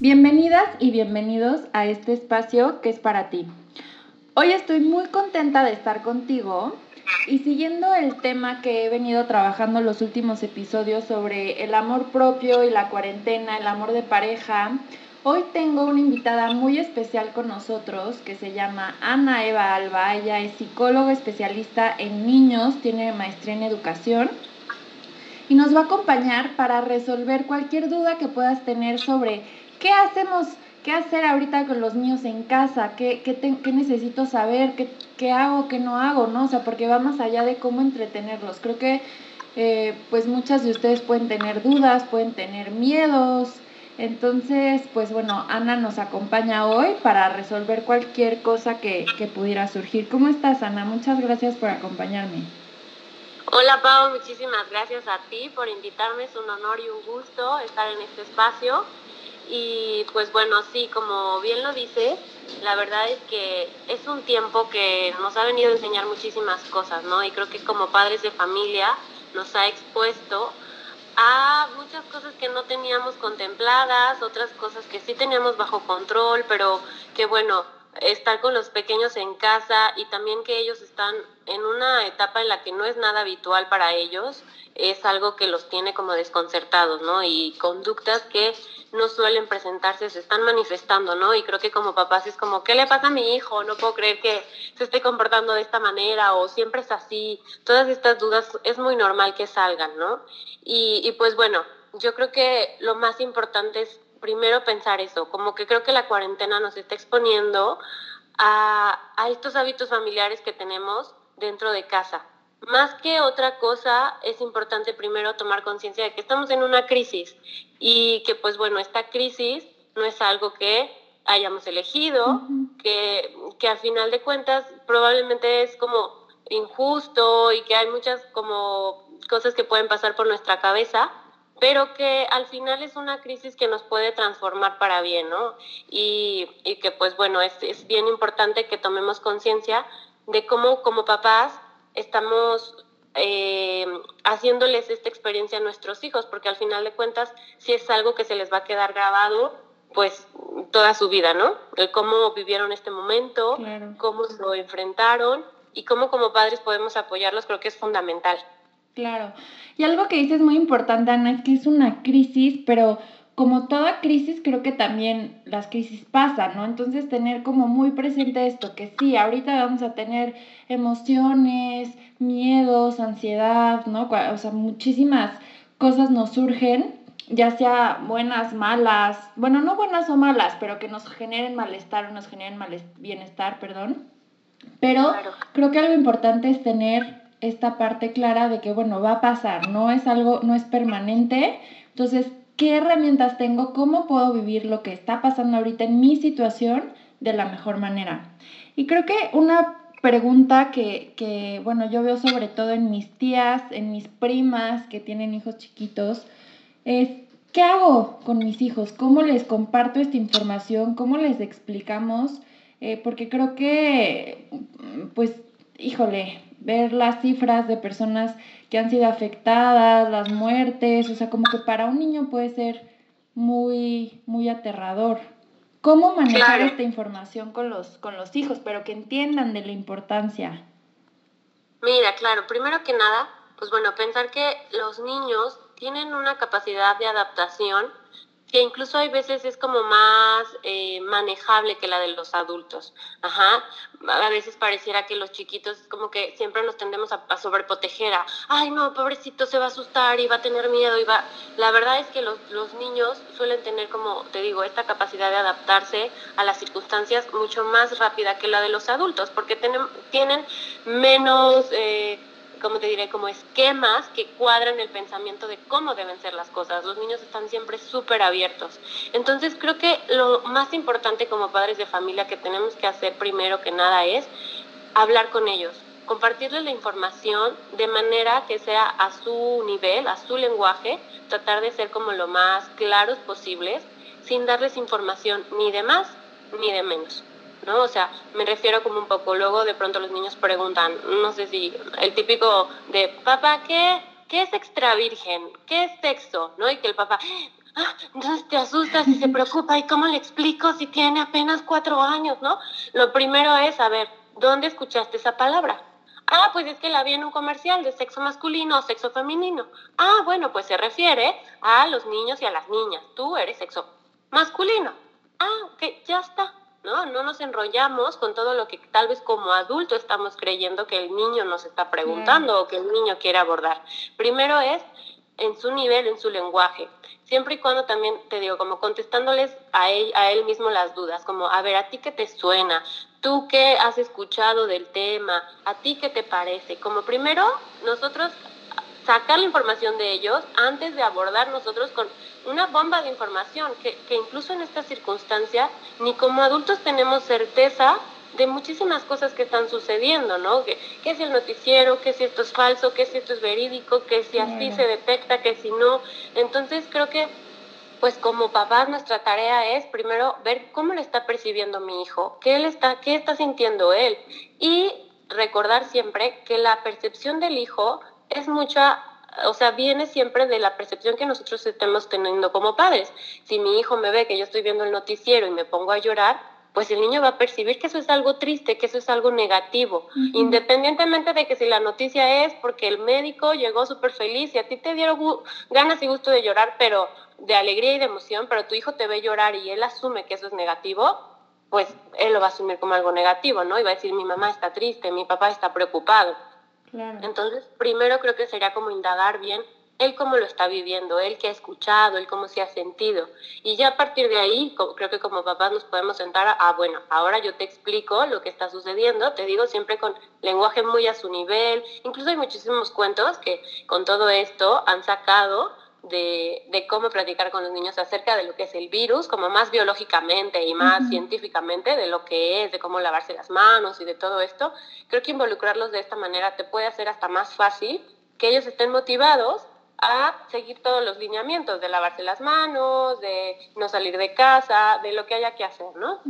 Bienvenidas y bienvenidos a este espacio que es para ti. Hoy estoy muy contenta de estar contigo y siguiendo el tema que he venido trabajando los últimos episodios sobre el amor propio y la cuarentena, el amor de pareja, hoy tengo una invitada muy especial con nosotros que se llama Ana Eva Alba. Ella es psicóloga especialista en niños, tiene maestría en educación y nos va a acompañar para resolver cualquier duda que puedas tener sobre ¿qué hacemos? ¿Qué hacer ahorita con los niños en casa? ¿Qué, qué, necesito saber? ¿Qué, ¿Qué, hago? ¿Qué no hago? ¿no? O sea, porque va más allá de cómo entretenerlos. Creo que eh, pues muchas de ustedes pueden tener dudas, pueden tener miedos. Entonces, pues bueno, Ana nos acompaña hoy para resolver cualquier cosa que, que pudiera surgir. ¿Cómo estás, Ana? Muchas gracias por acompañarme. Hola Pau, muchísimas gracias a ti por invitarme. Es un honor y un gusto estar en este espacio y pues bueno, sí, como bien lo dice, la verdad es que es un tiempo que nos ha venido a enseñar muchísimas cosas, ¿no? Y creo que como padres de familia nos ha expuesto a muchas cosas que no teníamos contempladas, otras cosas que sí teníamos bajo control, pero que bueno, estar con los pequeños en casa y también que ellos están en una etapa en la que no es nada habitual para ellos, es algo que los tiene como desconcertados, ¿no? Y conductas que no suelen presentarse, se están manifestando, ¿no? Y creo que como papás es como, ¿qué le pasa a mi hijo? No puedo creer que se esté comportando de esta manera o siempre es así. Todas estas dudas es muy normal que salgan, ¿no? Y, y pues bueno, yo creo que lo más importante es primero pensar eso, como que creo que la cuarentena nos está exponiendo a, a estos hábitos familiares que tenemos dentro de casa. Más que otra cosa, es importante primero tomar conciencia de que estamos en una crisis y que pues bueno, esta crisis no es algo que hayamos elegido, que, que al final de cuentas probablemente es como injusto y que hay muchas como cosas que pueden pasar por nuestra cabeza, pero que al final es una crisis que nos puede transformar para bien, ¿no? Y, y que pues bueno, es, es bien importante que tomemos conciencia de cómo como papás estamos eh, haciéndoles esta experiencia a nuestros hijos, porque al final de cuentas, si es algo que se les va a quedar grabado, pues toda su vida, ¿no? El cómo vivieron este momento, cómo lo enfrentaron y cómo como padres podemos apoyarlos, creo que es fundamental. Claro. Y algo que dices muy importante, Ana, es que es una crisis, pero como toda crisis, creo que también las crisis pasan, ¿no? Entonces tener como muy presente esto, que sí, ahorita vamos a tener emociones, miedos, ansiedad, ¿no? O sea, muchísimas cosas nos surgen, ya sea buenas, malas, bueno, no buenas o malas, pero que nos generen malestar o nos generen bienestar, perdón. Pero creo que algo importante es tener esta parte clara de que, bueno, va a pasar, no es algo, no es permanente. Entonces, ¿qué herramientas tengo? ¿Cómo puedo vivir lo que está pasando ahorita en mi situación de la mejor manera? Y creo que una pregunta que, que, bueno, yo veo sobre todo en mis tías, en mis primas que tienen hijos chiquitos, es, ¿qué hago con mis hijos? ¿Cómo les comparto esta información? ¿Cómo les explicamos? Eh, porque creo que, pues, híjole, ver las cifras de personas que han sido afectadas, las muertes, o sea, como que para un niño puede ser muy, muy aterrador. ¿Cómo manejar esta información con los, con los hijos, pero que entiendan de la importancia? Mira, claro, primero que nada, pues bueno, pensar que los niños tienen una capacidad de adaptación que incluso hay veces es como más eh, manejable que la de los adultos. Ajá. A veces pareciera que los chiquitos como que siempre nos tendemos a, sobreproteger a, ay no, pobrecito, se va a asustar y va a tener miedo y va... La verdad es que los, los niños suelen tener como, te digo, esta capacidad de adaptarse a las circunstancias mucho más rápida que la de los adultos, porque tienen, tienen menos... Eh, como te diré, como esquemas que cuadran el pensamiento de cómo deben ser las cosas. Los niños están siempre súper abiertos. Entonces creo que lo más importante como padres de familia que tenemos que hacer primero que nada es hablar con ellos, compartirles la información de manera que sea a su nivel, a su lenguaje, tratar de ser como lo más claros posibles, sin darles información ni de más ni de menos. ¿No? O sea, me refiero como un poco, luego de pronto los niños preguntan, no sé si el típico de, papá, ¿qué, qué es extra virgen? ¿Qué es sexo? ¿No? Y que el papá, ah, entonces te asustas y se preocupa, ¿y cómo le explico si tiene apenas cuatro años, ¿no? Lo primero es saber, ¿dónde escuchaste esa palabra? Ah, pues es que la vi en un comercial de sexo masculino o sexo femenino. Ah, bueno, pues se refiere a los niños y a las niñas. Tú eres sexo masculino. Ah, ok, ya está. ¿No? No nos enrollamos con todo lo que tal vez como adulto estamos creyendo que el niño nos está preguntando o que el niño quiere abordar. Primero es en su nivel, en su lenguaje, siempre y cuando también, te digo, como contestándoles a él, a él mismo las dudas, como, a ver, ¿a ti qué te suena? ¿Tú qué has escuchado del tema? ¿A ti qué te parece? Como primero, nosotros sacar la información de ellos antes de abordar nosotros con una bomba de información, que, que incluso en esta circunstancia ni como adultos tenemos certeza de muchísimas cosas que están sucediendo, ¿no? Que, que, si el noticiero, que si esto es falso, que si esto es verídico, que si así se detecta, que si no. Entonces creo que, pues como papás, nuestra tarea es primero ver cómo le está percibiendo mi hijo, qué, él está, qué está sintiendo él. Y recordar siempre que la percepción del hijo es mucha, o sea, viene siempre de la percepción que nosotros estemos teniendo como padres. Si mi hijo me ve que yo estoy viendo el noticiero y me pongo a llorar, pues el niño va a percibir que eso es algo triste, que eso es algo negativo, independientemente de que si la noticia es porque el médico llegó súper feliz y a ti te dieron ganas y gusto de llorar, pero de alegría y de emoción, pero tu hijo te ve llorar y él asume que eso es negativo, pues él lo va a asumir como algo negativo, ¿no? Y va a decir, mi mamá está triste, mi papá está preocupado. Entonces, primero creo que sería como indagar bien él cómo lo está viviendo, él qué ha escuchado, él cómo se ha sentido. Y ya a partir de ahí, creo que como papás nos podemos sentar a, ah, bueno, ahora yo te explico lo que está sucediendo, te digo siempre con lenguaje muy a su nivel. Incluso hay muchísimos cuentos que con todo esto han sacado de, de, cómo platicar con los niños acerca de lo que es el virus, como más biológicamente y más científicamente, de lo que es, de cómo lavarse las manos y de todo esto, creo que involucrarlos de esta manera te puede hacer hasta más fácil que ellos estén motivados a seguir todos los lineamientos de lavarse las manos, de no salir de casa, de lo que haya que hacer, ¿no?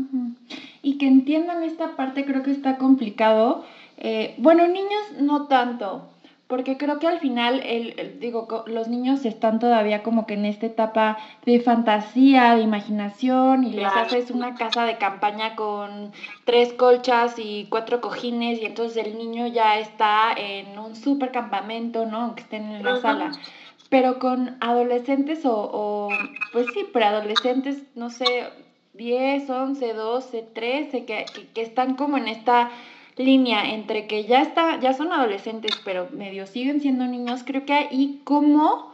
Y que entiendan esta parte creo que está complicado. Eh, bueno, niños no tanto, porque creo que al final, el, digo, los niños están todavía como que en esta etapa de fantasía, de imaginación, y les haces una casa de campaña con tres colchas y cuatro cojines, y entonces el niño ya está en un super campamento, ¿no? Aunque estén en la sala. Pero con adolescentes o, o, pues sí, preadolescentes, no sé, 10, 11, 12, 13, que, que, que están como en esta línea entre que ya está, ya son adolescentes, pero medio siguen siendo niños, creo que ahí cómo,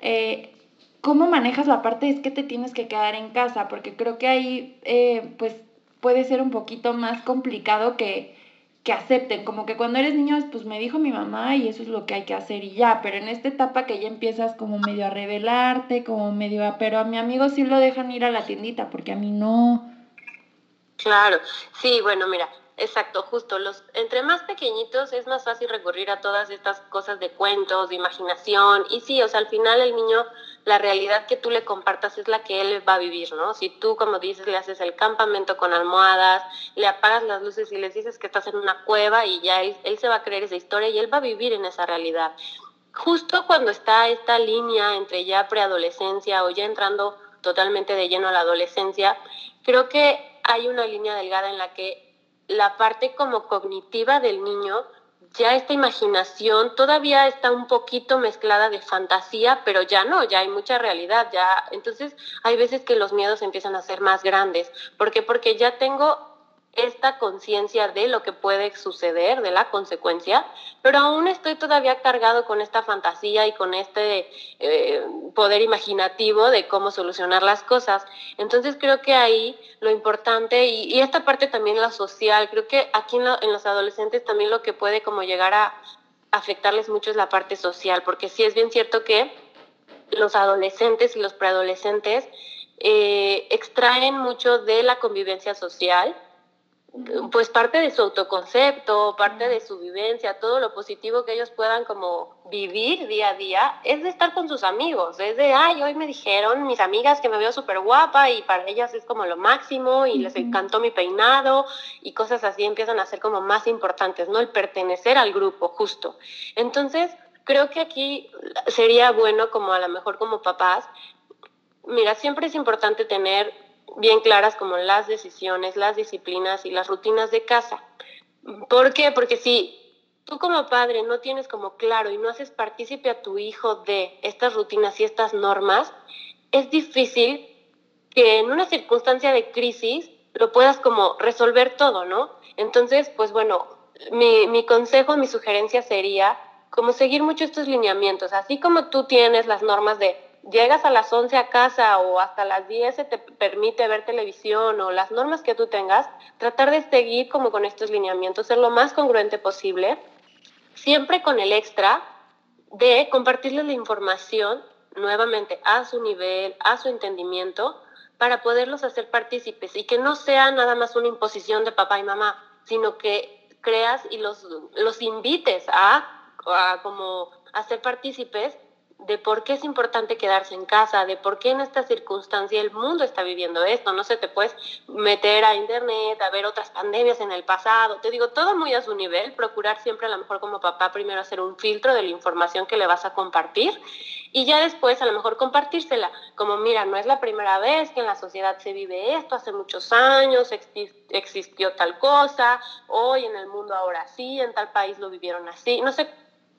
eh, cómo manejas la parte es que te tienes que quedar en casa, porque creo que ahí eh, pues puede ser un poquito más complicado que, que acepten, como que cuando eres niño, pues me dijo mi mamá y eso es lo que hay que hacer y ya, pero en esta etapa que ya empiezas como medio a revelarte, como medio a, pero a mi amigo sí lo dejan ir a la tiendita, porque a mí no. Claro, sí, bueno, mira, Exacto, justo. Los, entre más pequeñitos es más fácil recurrir a todas estas cosas de cuentos, de imaginación. Y sí, o sea, al final el niño, la realidad que tú le compartas es la que él va a vivir, ¿no? Si tú, como dices, le haces el campamento con almohadas, le apagas las luces y les dices que estás en una cueva y ya él, él se va a creer esa historia y él va a vivir en esa realidad. Justo cuando está esta línea entre ya preadolescencia o ya entrando totalmente de lleno a la adolescencia, creo que hay una línea delgada en la que la parte como cognitiva del niño, ya esta imaginación todavía está un poquito mezclada de fantasía, pero ya no, ya hay mucha realidad, ya entonces hay veces que los miedos empiezan a ser más grandes, ¿por qué? Porque ya tengo esta conciencia de lo que puede suceder, de la consecuencia, pero aún estoy todavía cargado con esta fantasía y con este eh, poder imaginativo de cómo solucionar las cosas. Entonces creo que ahí lo importante, y, esta parte también la social, creo que aquí en, los adolescentes también lo que puede como llegar a afectarles mucho es la parte social, porque sí es bien cierto que los adolescentes y los preadolescentes eh, extraen mucho de la convivencia social, pues parte de su autoconcepto, parte de su vivencia, todo lo positivo que ellos puedan como vivir día a día, es de estar con sus amigos, es de, ay, hoy me dijeron mis amigas que me veo súper guapa y para ellas es como lo máximo y les encantó mi peinado y cosas así empiezan a ser como más importantes, ¿no? El pertenecer al grupo, justo. Entonces, creo que aquí sería bueno como a lo mejor como papás, mira, siempre es importante tener bien claras como las decisiones, las disciplinas y las rutinas de casa. ¿Por qué? Porque si tú como padre no tienes como claro y no haces partícipe a tu hijo de estas rutinas y estas normas, es difícil que en una circunstancia de crisis lo puedas como resolver todo, ¿no? Entonces, pues bueno, mi, mi consejo, mi sugerencia sería como seguir mucho estos lineamientos, así como tú tienes las normas de llegas a las 11 a casa o hasta las 10 se te permite ver televisión o las normas que tú tengas, tratar de seguir como con estos lineamientos, ser lo más congruente posible, siempre con el extra de compartirles la información nuevamente a su nivel, a su entendimiento, para poderlos hacer partícipes y que no sea nada más una imposición de papá y mamá, sino que creas y los, los invites a, a como a ser partícipes de por qué es importante quedarse en casa, de por qué en esta circunstancia el mundo está viviendo esto. No se te puedes meter a internet, a ver otras pandemias en el pasado. Te digo, todo muy a su nivel, procurar siempre a lo mejor como papá primero hacer un filtro de la información que le vas a compartir y ya después a lo mejor compartírsela. Como, mira, no es la primera vez que en la sociedad se vive esto, hace muchos años existió tal cosa, hoy en el mundo ahora sí, en tal país lo vivieron así. No sé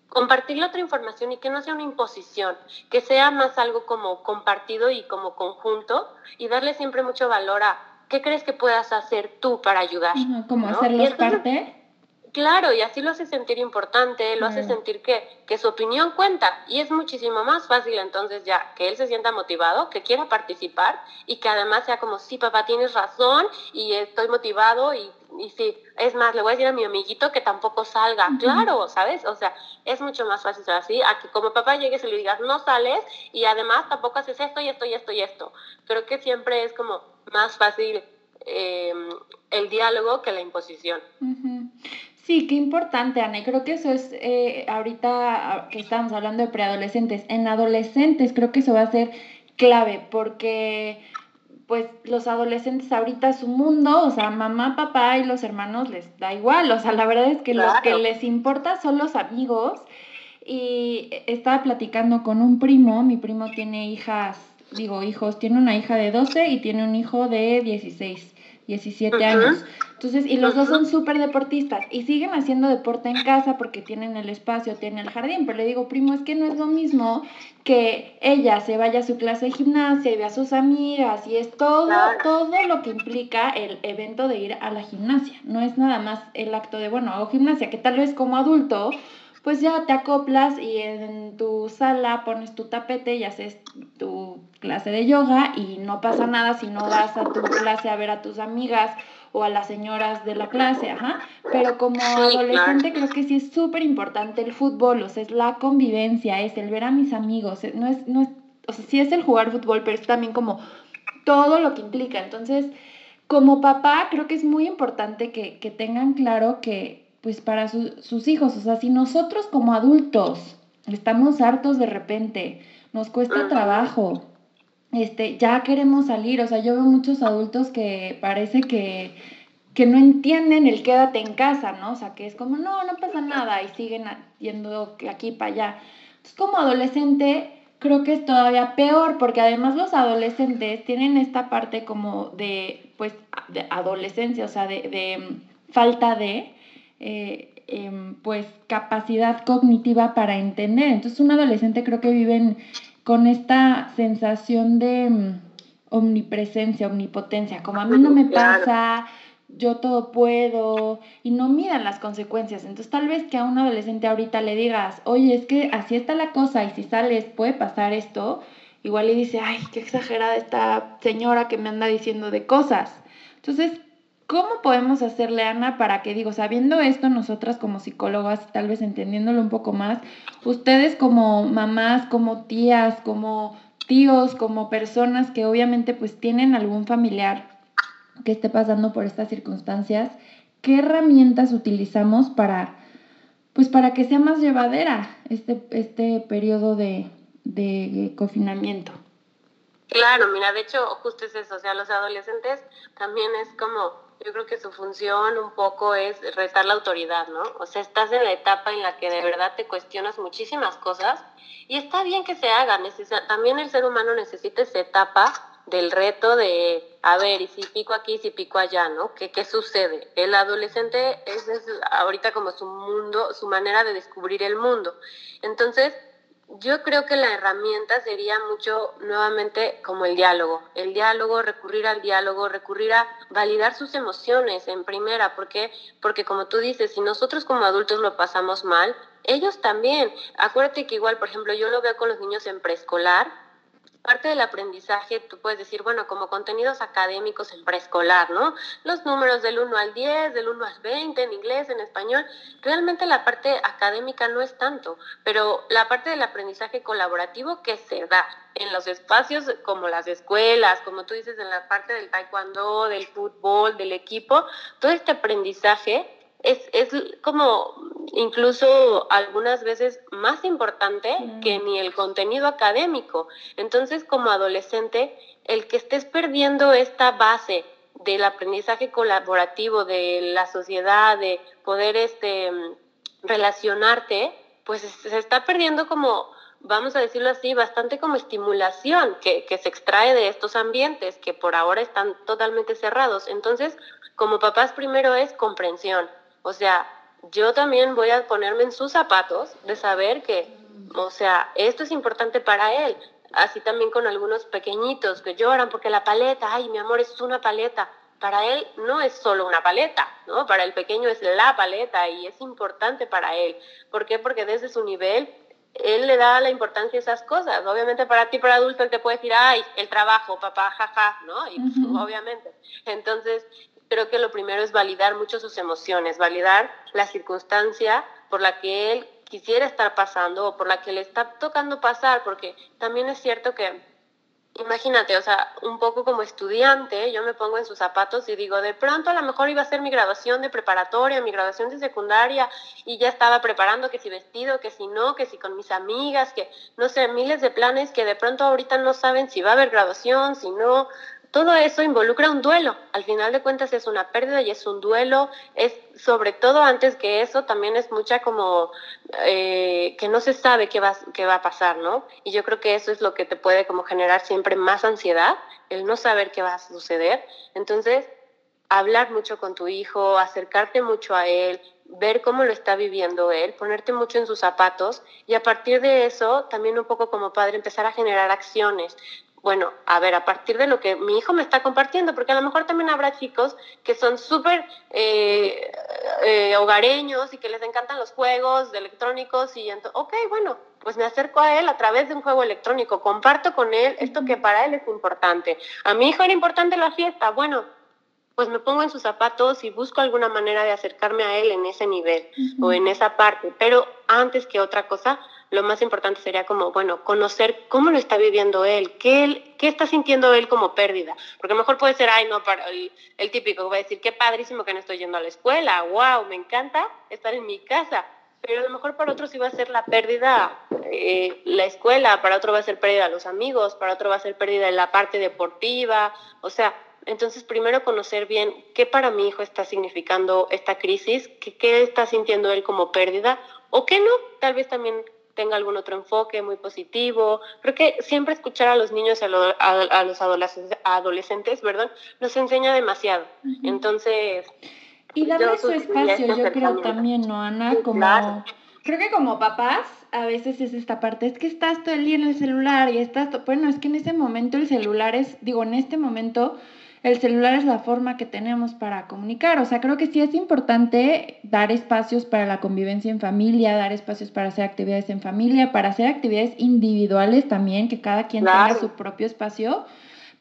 compartir otra información y que no sea una imposición, que sea más algo como compartido y como conjunto y darle siempre mucho valor a qué crees que puedas hacer tú para ayudar. como hacerlos parte. Claro, y así lo hace sentir importante, lo hace sentir que, que su opinión cuenta y es muchísimo más fácil entonces ya que él se sienta motivado, que quiera participar y que además sea como, sí, papá, tienes razón y estoy motivado y, y sí, es más, le voy a decir a mi amiguito que tampoco salga, claro, ¿sabes? O sea, es mucho más fácil así, a que como papá llegues y le digas, no sales y además tampoco haces esto y esto y esto y esto. Creo que siempre es como más fácil eh, el diálogo que la imposición. Sí, qué importante, Ana. Y creo que eso es, eh, ahorita que estamos hablando de preadolescentes, en adolescentes creo que eso va a ser clave porque pues los adolescentes ahorita su mundo, o sea, mamá, papá y los hermanos les da igual, o sea, la verdad es que lo que les importa son los amigos. Y estaba platicando con un primo, mi primo tiene hijas, digo hijos, tiene una hija de 12 y tiene un hijo de 16, 17 años. Entonces, y los dos son súper deportistas y siguen haciendo deporte en casa porque tienen el espacio, tienen el jardín. Pero le digo, primo, es que no es lo mismo que ella se vaya a su clase de gimnasia y vea a sus amigas y es todo, todo lo que implica el evento de ir a la gimnasia. No es nada más el acto de, bueno, hago gimnasia, que tal vez como adulto pues ya te acoplas y en tu sala pones tu tapete y haces tu clase de yoga y no pasa nada si no vas a tu clase a ver a tus amigas o a las señoras de la clase, ajá. Pero como adolescente creo que sí es súper importante el fútbol, o sea, es la convivencia, es el ver a mis amigos, no es, no es, o sea, sí es el jugar fútbol, pero es también como todo lo que implica. Entonces, como papá, creo que es muy importante que, que tengan claro que, pues para sus hijos, o sea, si nosotros como adultos estamos hartos de repente, nos cuesta trabajo, este, ya queremos salir, o sea, yo veo muchos adultos que parece que, que no entienden el quédate en casa, ¿no? O sea, que es como, no, no pasa nada y siguen yendo aquí para allá. Entonces, como adolescente, creo que es todavía peor, porque además los adolescentes tienen esta parte como de, pues, de adolescencia, o sea, de, de mm, falta de, eh, em, pues, capacidad cognitiva para entender. Entonces, un adolescente creo que vive en, con esta sensación de mm, omnipresencia, omnipotencia, como a mí no me pasa, yo todo puedo, y no miran las consecuencias. Entonces tal vez que a un adolescente ahorita le digas, oye, es que así está la cosa y si sales puede pasar esto, igual le dice, ay, qué exagerada esta señora que me anda diciendo de cosas. Entonces, ¿Cómo podemos hacerle, Ana, para que, digo, sabiendo esto, nosotras como psicólogas, tal vez entendiéndolo un poco más, ustedes como mamás, como tías, como tíos, como personas que obviamente pues tienen algún familiar que esté pasando por estas circunstancias, ¿qué herramientas utilizamos para, pues para que sea más llevadera este, este periodo de, de confinamiento? Claro, mira, de hecho, justo es eso, o sea, los adolescentes también es como, yo creo que su función un poco es retar la autoridad, ¿no? O sea, estás en la etapa en la que de verdad te cuestionas muchísimas cosas y está bien que se haga, también el ser humano necesita esa etapa del reto de, a ver, y si pico aquí, si pico allá, ¿no? ¿Qué, qué sucede? El adolescente es, es ahorita como su mundo, su manera de descubrir el mundo. Entonces, yo creo que la herramienta sería mucho nuevamente como el diálogo, el diálogo, recurrir al diálogo, recurrir a validar sus emociones en primera, porque porque como tú dices, si nosotros como adultos lo pasamos mal, ellos también. Acuérdate que igual, por ejemplo, yo lo veo con los niños en preescolar, parte del aprendizaje, tú puedes decir, bueno, como contenidos académicos en preescolar, ¿no? Los números del 1 al 10, del 1 al 20, en inglés, en español. Realmente la parte académica no es tanto, pero la parte del aprendizaje colaborativo que se da en los espacios como las escuelas, como tú dices, en la parte del taekwondo, del fútbol, del equipo, todo este aprendizaje es, es como incluso algunas veces más importante que ni el contenido académico. Entonces, como adolescente, el que estés perdiendo esta base del aprendizaje colaborativo, de la sociedad, de poder este, relacionarte, pues se está perdiendo como, vamos a decirlo así, bastante como estimulación que, que se extrae de estos ambientes que por ahora están totalmente cerrados. Entonces, como papás primero es comprensión o sea, yo también voy a ponerme en sus zapatos de saber que, o sea, esto es importante para él. Así también con algunos pequeñitos que lloran porque la paleta, ay, mi amor, es una paleta. Para él no es solo una paleta, ¿no? Para el pequeño es la paleta y es importante para él. ¿Por qué? Porque desde su nivel él le da la importancia a esas cosas. Obviamente para ti, para adulto, él te puede decir, ay, el trabajo, papá, jaja, ¿no? Y pues, obviamente. Entonces, creo que lo primero es validar mucho sus emociones, validar la circunstancia por la que él quisiera estar pasando o por la que le está tocando pasar, porque también es cierto que, imagínate, o sea, un poco como estudiante, yo me pongo en sus zapatos y digo, de pronto a lo mejor iba a ser mi graduación de preparatoria, mi graduación de secundaria, y ya estaba preparando que si vestido, que si no, que si con mis amigas, que no sé, miles de planes que de pronto ahorita no saben si va a haber graduación, si no, todo eso involucra un duelo. Al final de cuentas es una pérdida y es un duelo. Es sobre todo antes que eso también es mucha como eh, que no se sabe qué va, qué va a pasar, ¿no? Y yo creo que eso es lo que te puede como generar siempre más ansiedad, el no saber qué va a suceder. Entonces, hablar mucho con tu hijo, acercarte mucho a él, ver cómo lo está viviendo él, ponerte mucho en sus zapatos y a partir de eso también un poco como padre empezar a generar acciones bueno, a ver, a partir de lo que mi hijo me está compartiendo, porque a lo mejor también habrá chicos que son súper eh, eh, hogareños y que les encantan los juegos de electrónicos y entonces, ok, bueno, pues me acerco a él a través de un juego electrónico, comparto con él esto que para él es importante. A mi hijo era importante la fiesta, bueno, pues me pongo en sus zapatos y busco alguna manera de acercarme a él en ese nivel o en esa parte, pero antes que otra cosa, lo más importante sería como, bueno, conocer cómo lo está viviendo él, qué, él, qué está sintiendo él como pérdida. Porque a lo mejor puede ser, ay, no, para el, típico que va a decir, qué padrísimo que no estoy yendo a la escuela, wow, me encanta estar en mi casa. Pero a lo mejor para otros va a ser la pérdida eh, la escuela, para otro va a ser pérdida los amigos, para otro va a ser pérdida la parte deportiva. O sea, entonces primero conocer bien qué para mi hijo está significando esta crisis, qué, qué está sintiendo él como pérdida o qué no, tal vez también tenga algún otro enfoque muy positivo. Creo que siempre escuchar a los niños, a, a, los adolescentes, perdón, nos enseña demasiado. Entonces... Y darle su espacio, yo creo también, ¿no, Ana? Como... Creo que como papás, a veces es esta parte, es que estás todo el día en el celular y estás, bueno, es que en ese momento el celular es, digo, en este momento el celular es la forma que tenemos para comunicar. O sea, creo que sí es importante dar espacios para la convivencia en familia, dar espacios para hacer actividades en familia, para hacer actividades individuales también, que cada quien tenga su propio espacio.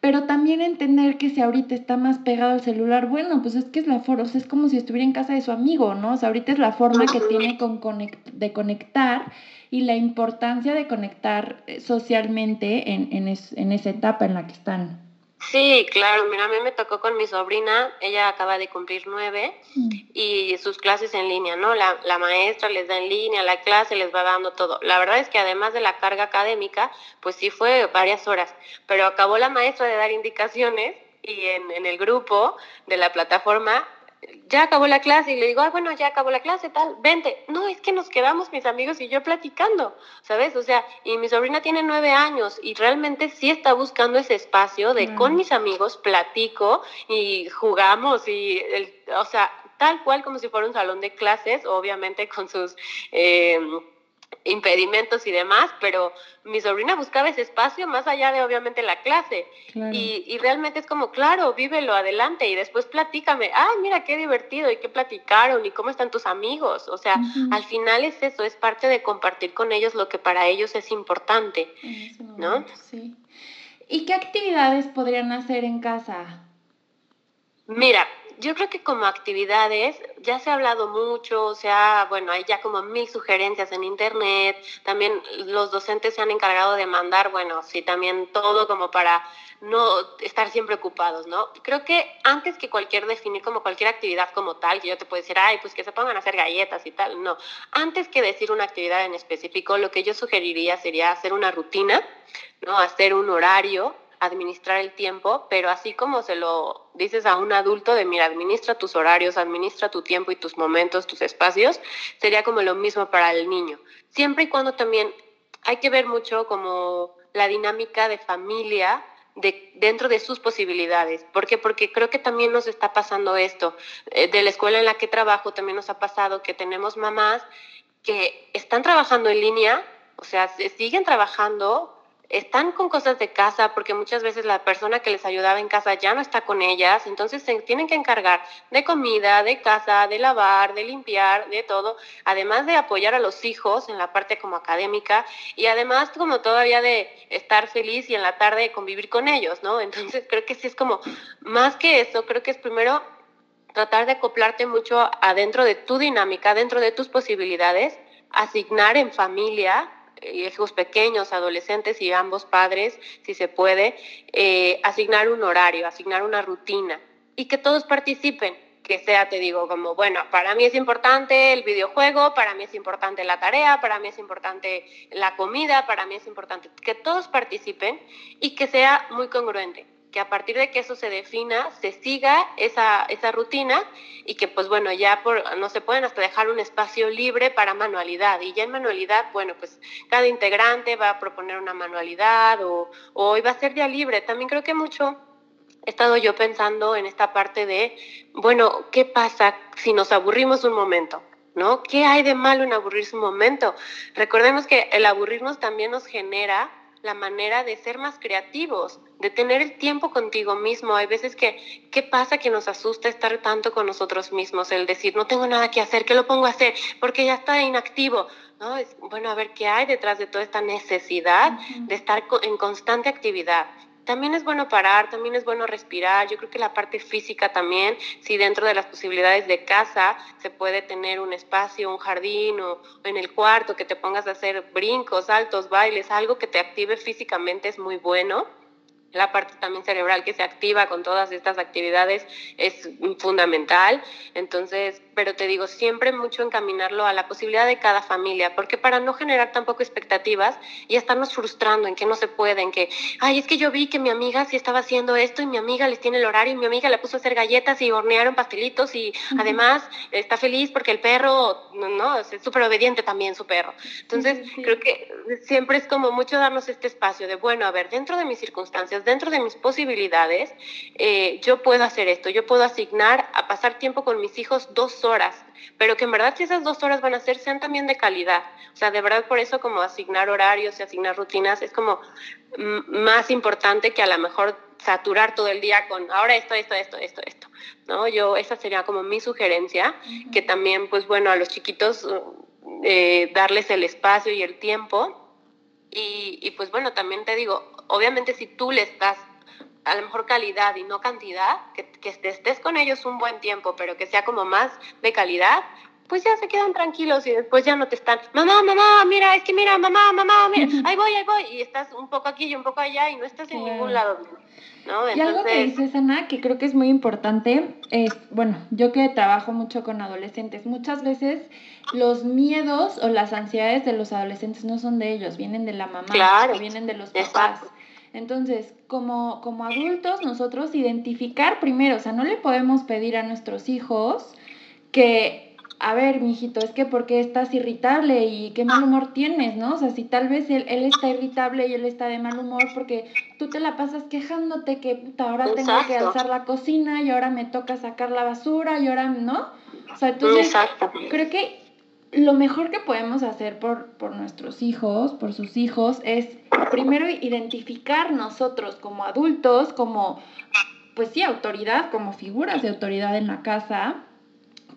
pero también entender que si ahorita está más pegado al celular, bueno, pues es que es la forma, o sea, es como si estuviera en casa de su amigo, ¿no? O sea, ahorita es la forma que tiene con de conectar y la importancia de conectar eh, socialmente en, en, en esa etapa en la que están. Sí, claro, mira, a mí me tocó con mi sobrina, ella acaba de cumplir nueve mm. y sus clases en línea, ¿no? La, la, maestra les da en línea, la clase les va dando todo. La verdad es que además de la carga académica, pues sí fue varias horas, pero acabó la maestra de dar indicaciones y en, en el grupo de la plataforma ya acabó la clase y le digo, ah, bueno, ya acabó la clase, tal, vente. No, es que nos quedamos mis amigos y yo platicando, ¿sabes? O sea, y mi sobrina tiene nueve años y realmente sí está buscando ese espacio de con mis amigos platico y jugamos y, el, o sea, tal cual como si fuera un salón de clases, obviamente con sus... Eh, impedimentos y demás, pero mi sobrina buscaba ese espacio más allá de obviamente la clase. Y, y, realmente es como, claro, vívelo adelante y después platícame, ay, mira qué divertido y qué platicaron y cómo están tus amigos. O sea, al final es eso, es parte de compartir con ellos lo que para ellos es importante, ¿no? Sí. ¿Y qué actividades podrían hacer en casa? Mira, yo creo que como actividades ya se ha hablado mucho, o sea, bueno, hay ya como mil sugerencias en internet, también los docentes se han encargado de mandar, bueno, sí, también todo como para no estar siempre ocupados, ¿no? Creo que antes que cualquier definir como cualquier actividad como tal, que yo te puedo decir, ay, pues que se pongan a hacer galletas y tal, no, antes que decir una actividad en específico, lo que yo sugeriría sería hacer una rutina, ¿no? Hacer un horario administrar el tiempo, pero así como se lo dices a un adulto de, mira, administra tus horarios, administra tu tiempo y tus momentos, tus espacios, sería como lo mismo para el niño. Siempre y cuando también hay que ver mucho como la dinámica de familia de, dentro de sus posibilidades. ¿Por qué? Porque creo que también nos está pasando esto. Eh, de la escuela en la que trabajo también nos ha pasado que tenemos mamás que están trabajando en línea, o sea, siguen trabajando, están con cosas de casa porque muchas veces la persona que les ayudaba en casa ya no está con ellas, entonces se tienen que encargar de comida, de casa, de lavar, de limpiar, de todo, además de apoyar a los hijos en la parte como académica y además como todavía de estar feliz y en la tarde convivir con ellos, ¿no? Entonces creo que sí es como más que eso, creo que es primero tratar de acoplarte mucho adentro de tu dinámica, dentro de tus posibilidades, asignar en familia hijos pequeños, adolescentes y ambos padres, si se puede, eh, asignar un horario, asignar una rutina y que todos participen, que sea, te digo, como, bueno, para mí es importante el videojuego, para mí es importante la tarea, para mí es importante la comida, para mí es importante que todos participen y que sea muy congruente que a partir de que eso se defina, se siga esa, esa rutina y que pues bueno, ya por, no se pueden hasta dejar un espacio libre para manualidad. Y ya en manualidad, bueno, pues cada integrante va a proponer una manualidad o, hoy va a ser ya libre. También creo que mucho he estado yo pensando en esta parte de, bueno, ¿qué pasa si nos aburrimos un momento? ¿No? ¿Qué hay de malo en aburrirse un momento? Recordemos que el aburrirnos también nos genera la manera de ser más creativos, de tener el tiempo contigo mismo. Hay veces que, ¿qué pasa que nos asusta estar tanto con nosotros mismos? El decir, no tengo nada que hacer, ¿qué lo pongo a hacer? Porque ya está inactivo. ¿No? Es, bueno, a ver qué hay detrás de toda esta necesidad de estar en constante actividad. También es bueno parar, también es bueno respirar. Yo creo que la parte física también, si dentro de las posibilidades de casa se puede tener un espacio, un jardín o, en el cuarto que te pongas a hacer brincos, saltos, bailes, algo que te active físicamente es muy bueno la parte también cerebral que se activa con todas estas actividades es fundamental. Entonces, pero te digo, siempre mucho encaminarlo a la posibilidad de cada familia, porque para no generar tampoco expectativas y estarnos frustrando en que no se puede, en que, ay, es que yo vi que mi amiga sí estaba haciendo esto y mi amiga les tiene el horario y mi amiga le puso a hacer galletas y hornearon pastelitos y además está feliz porque el perro, no, es súper obediente también su perro. Entonces, creo que siempre es como mucho darnos este espacio de, bueno, a ver, dentro de mis circunstancias, dentro de mis posibilidades, eh, yo puedo hacer esto, yo puedo asignar a pasar tiempo con mis hijos dos horas, pero que en verdad si esas dos horas van a ser, sean también de calidad. O sea, de verdad por eso como asignar horarios y asignar rutinas es como más importante que a lo mejor saturar todo el día con ahora esto, esto, esto, esto, esto. ¿no? Yo, esa sería como mi sugerencia, que también, pues bueno, a los chiquitos eh, darles el espacio y el tiempo. Y, y pues bueno, también te digo, obviamente si tú le estás a lo mejor calidad y no cantidad, que, que estés con ellos un buen tiempo, pero que sea como más de calidad, pues ya se quedan tranquilos y después ya no te están, mamá, mamá, mira, es que mira, mamá, mamá, mira, ahí voy, ahí voy, y estás un poco aquí y un poco allá y no estás en ningún lado. ¿no? Y algo que dices, Ana, que creo que es muy importante, es, bueno, yo que trabajo mucho con adolescentes, muchas veces los miedos o las ansiedades de los adolescentes no son de ellos, vienen de la mamá, claro, vienen de los papás. Entonces, como, como adultos, nosotros identificar primero, o sea, no le podemos pedir a nuestros hijos que a ver, mijito, es que porque estás irritable y qué mal humor tienes, ¿no? O sea, si tal vez él, él está irritable y él está de mal humor porque tú te la pasas quejándote que puta, ahora tengo que alzar la cocina y ahora me toca sacar la basura y ahora, ¿no? O sea, entonces creo que lo mejor que podemos hacer por, por nuestros hijos, por sus hijos, es primero identificar nosotros como adultos, como, pues sí, autoridad, como figuras de autoridad en la casa,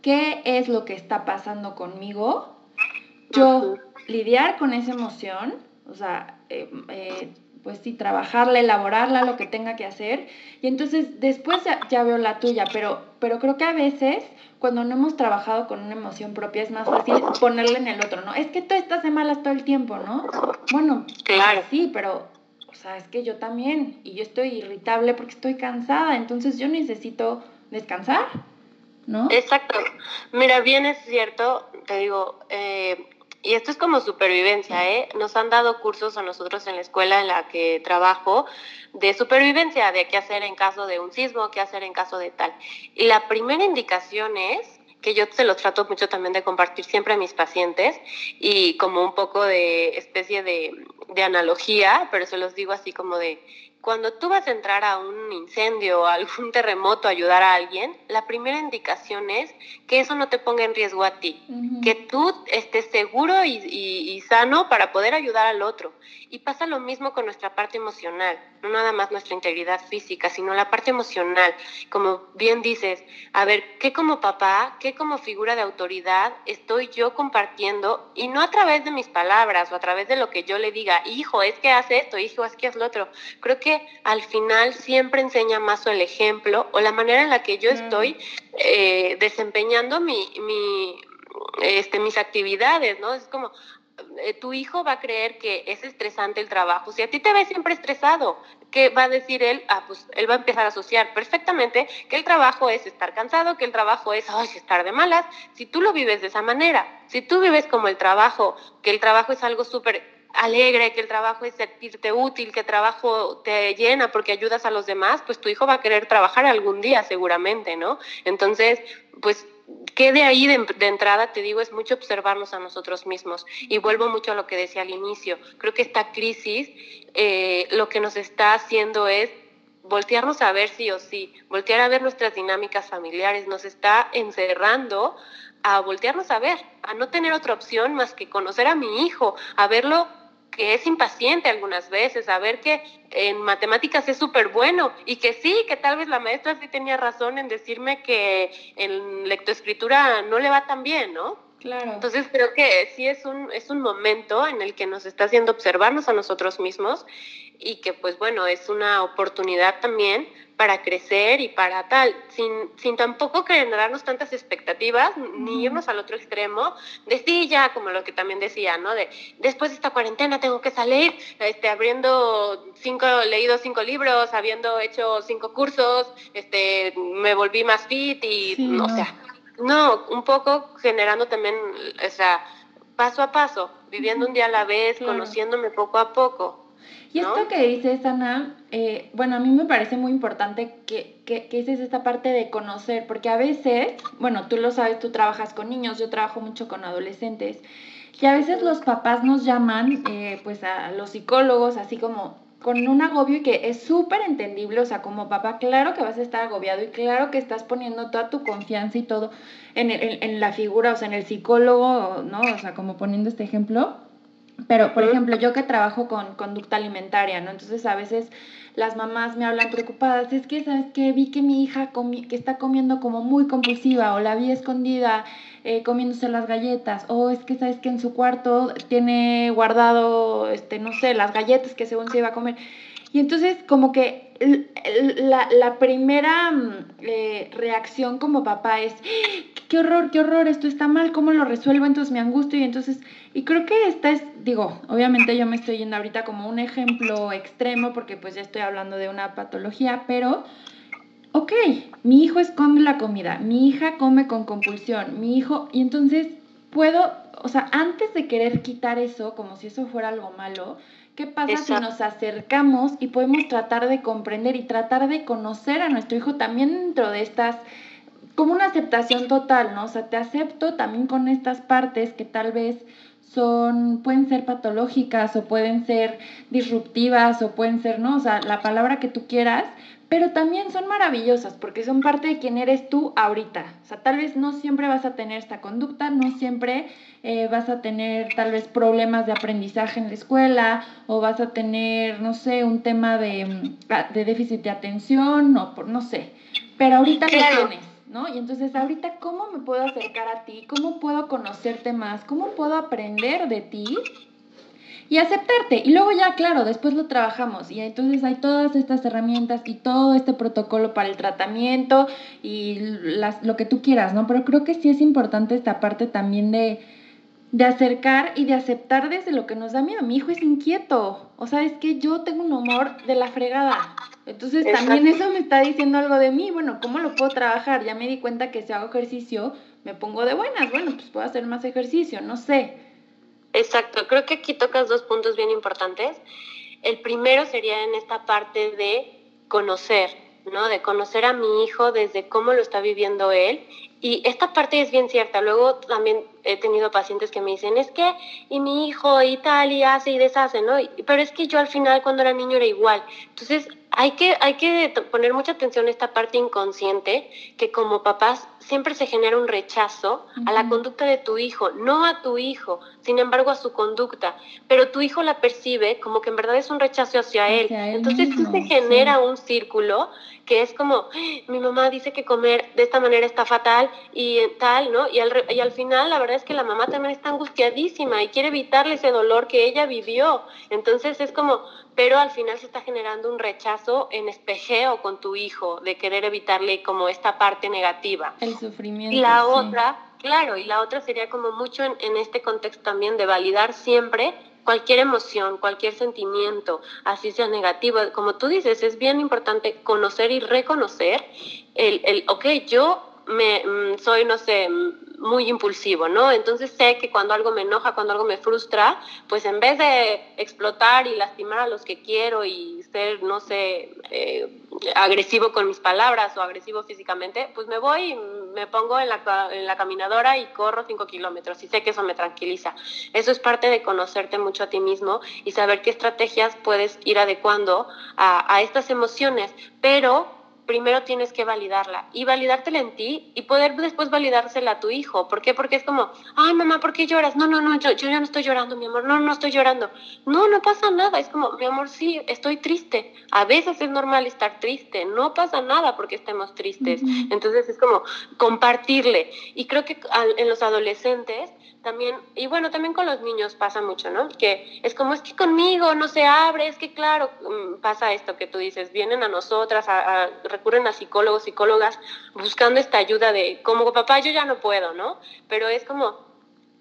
qué es lo que está pasando conmigo, yo lidiar con esa emoción, o sea, eh, eh, pues sí, trabajarla, elaborarla, lo que tenga que hacer, y entonces después ya, veo la tuya, pero, pero creo que a veces cuando no hemos trabajado con una emoción propia es más fácil ponerle en el otro, ¿no? Es que tú estás de malas todo el tiempo, ¿no? Bueno, claro. sí, pero o sea, es que yo también, y yo estoy irritable porque estoy cansada, entonces yo necesito descansar. ¿no? Exacto. Mira, bien es cierto, te digo, eh, y esto es como supervivencia, ¿eh? Nos han dado cursos a nosotros en la escuela en la que trabajo de supervivencia, de qué hacer en caso de un sismo, qué hacer en caso de tal. Y la primera indicación es que yo se los trato mucho también de compartir siempre a mis pacientes y como un poco de especie de, de analogía, pero se los digo así como de cuando tú vas a entrar a un incendio o algún terremoto a ayudar a alguien, la primera indicación es que eso no te ponga en riesgo a ti, que tú estés seguro y, sano para poder ayudar al otro. Y pasa lo mismo con nuestra parte emocional, no nada más nuestra integridad física, sino la parte emocional. Como bien dices, a ver, ¿qué como papá, qué como figura de autoridad estoy yo compartiendo? Y no a través de mis palabras o a través de lo que yo le diga, hijo, es que hace esto, hijo, es que haz lo otro. Creo que al final siempre enseña más o el ejemplo o la manera en la que yo estoy eh, desempeñando mi, mi, este, mis actividades, ¿no? Es como, eh, tu hijo va a creer que es estresante el trabajo. Si a ti te ves siempre estresado, ¿qué va a decir él? Ah, pues él va a empezar a asociar perfectamente que el trabajo es estar cansado, que el trabajo es ay, estar de malas. Si tú lo vives de esa manera, si tú vives como el trabajo, que el trabajo es algo súper alegre, que el trabajo es sentirte útil, que el trabajo te llena porque ayudas a los demás, pues tu hijo va a querer trabajar algún día seguramente, ¿no? Entonces, pues que de ahí de, entrada, te digo, es mucho observarnos a nosotros mismos. Y vuelvo mucho a lo que decía al inicio. Creo que esta crisis eh, lo que nos está haciendo es voltearnos a ver sí o sí, voltear a ver nuestras dinámicas familiares, nos está encerrando a voltearnos a ver, a no tener otra opción más que conocer a mi hijo, a verlo que es impaciente algunas veces, a ver que en matemáticas es súper bueno y que sí, que tal vez la maestra sí tenía razón en decirme que en lectoescritura no le va tan bien, ¿no? Claro. Entonces creo que sí es un, es un momento en el que nos está haciendo observarnos a nosotros mismos y que pues bueno, es una oportunidad también para crecer y para tal, sin, sin tampoco generarnos tantas expectativas, ni irnos al otro extremo, de sí, ya, como lo que también decía, ¿no? De después de esta cuarentena tengo que salir, este, abriendo cinco, leído cinco libros, habiendo hecho cinco cursos, este, me volví más fit y, o sea, no, un poco generando también, o sea, paso a paso, viviendo un día a la vez, conociéndome poco a poco. Y esto que dices, Ana, eh, bueno, a mí me parece muy importante que, que, que dices esta parte de conocer, porque a veces, bueno, tú lo sabes, tú trabajas con niños, yo trabajo mucho con adolescentes, y a veces los papás nos llaman, eh, pues, a los psicólogos, así como con un agobio y que es súper entendible, o sea, como papá, claro que vas a estar agobiado y claro que estás poniendo toda tu confianza y todo en, en, en la figura, o sea, en el psicólogo, ¿no? O sea, como poniendo este ejemplo. Pero, por ejemplo, yo que trabajo con conducta alimentaria, ¿no? Entonces a veces las mamás me hablan preocupadas, es que, ¿sabes qué? Vi que mi hija que está comiendo como muy compulsiva o la vi escondida eh, comiéndose las galletas o es que, ¿sabes que En su cuarto tiene guardado, este, no sé, las galletas que según se iba a comer. Y entonces como que la, primera mm, eh, reacción como papá es, qué horror, qué horror, esto está mal, ¿cómo lo resuelvo? Entonces me angustio y entonces, y creo que esta es, digo, obviamente yo me estoy yendo ahorita como un ejemplo extremo porque pues ya estoy hablando de una patología, pero, ok, mi hijo esconde la comida, mi hija come con compulsión, mi hijo, y entonces puedo, o sea, antes de querer quitar eso, como si eso fuera algo malo, ¿Qué pasa si nos acercamos y podemos tratar de comprender y tratar de conocer a nuestro hijo también dentro de estas como una aceptación total, ¿no? O sea, te acepto también con estas partes que tal vez son, pueden ser patológicas o pueden ser disruptivas o pueden ser, ¿no? O sea, la palabra que tú quieras, pero también son maravillosas porque son parte de quien eres tú ahorita. O sea, tal vez no siempre vas a tener esta conducta, no siempre eh, vas a tener tal vez problemas de aprendizaje en la escuela o vas a tener, no sé, un tema de, de déficit de atención o por, no sé, pero ahorita lo tienes. ¿No? Y entonces ahorita, ¿cómo me puedo acercar a ti? ¿Cómo puedo conocerte más? ¿Cómo puedo aprender de ti? Y aceptarte. Y luego ya, claro, después lo trabajamos. Y entonces hay todas estas herramientas y todo este protocolo para el tratamiento y las, lo que tú quieras, ¿no? Pero creo que sí es importante esta parte también de, de acercar y de aceptar desde lo que nos da miedo. Mi hijo es inquieto. O sea, es que yo tengo un humor de la fregada. Entonces también eso me está diciendo algo de mí. Bueno, ¿cómo lo puedo trabajar? Ya me di cuenta que si hago ejercicio me pongo de buenas. Bueno, pues puedo hacer más ejercicio, no sé. Exacto, creo que aquí tocas dos puntos bien importantes. El primero sería en esta parte de conocer, ¿no? De conocer a mi hijo desde cómo lo está viviendo él. Y esta parte es bien cierta. Luego también he tenido pacientes que me dicen, es que, y mi hijo y tal, y hace y deshace, ¿no? Pero es que yo al final cuando era niño era igual. Entonces, hay que, hay que poner mucha atención a esta parte inconsciente, que como papás siempre se genera un rechazo a la conducta de tu hijo, no a tu hijo, sin embargo a su conducta, pero tu hijo la percibe como que en verdad es un rechazo hacia él. Entonces sí se genera un círculo que es como, mi mamá dice que comer de esta manera está fatal y tal, ¿no? Y al, y al final la verdad es que la mamá también está angustiadísima y quiere evitarle ese dolor que ella vivió. Entonces es como, pero al final se está generando un rechazo en espejeo con tu hijo de querer evitarle como esta parte negativa. El sufrimiento. Y la otra, claro, y la otra sería como mucho en, en este contexto también de validar siempre cualquier emoción, cualquier sentimiento, así sea negativo, como tú dices, es bien importante conocer y reconocer el, el ok, yo me, mm, soy, no sé, muy impulsivo, ¿no? Entonces sé que cuando algo me enoja, cuando algo me frustra, pues en vez de explotar y lastimar a los que quiero y ser, no sé, eh, agresivo con mis palabras o agresivo físicamente, pues me voy y me pongo en la, en la caminadora y corro cinco kilómetros y sé que eso me tranquiliza. Eso es parte de conocerte mucho a ti mismo y saber qué estrategias puedes ir adecuando a, a estas emociones, pero primero tienes que validarla y validártela en ti y poder después validársela a tu hijo. ¿Por qué? Porque es como, ay mamá, ¿por qué lloras? No, no, no, yo, yo ya no estoy llorando, mi amor, no, no estoy llorando. No, no pasa nada, es como, mi amor, sí, estoy triste. A veces es normal estar triste, no pasa nada porque estemos tristes. Entonces es como compartirle. Y creo que en los adolescentes también, y bueno, también con los niños pasa mucho, ¿no? Que es como, es que conmigo no se abre, es que claro, mm, pasa esto que tú dices, vienen a nosotras, a, recurren a psicólogos, psicólogas, buscando esta ayuda de, como papá yo ya no puedo, ¿no? Pero es como,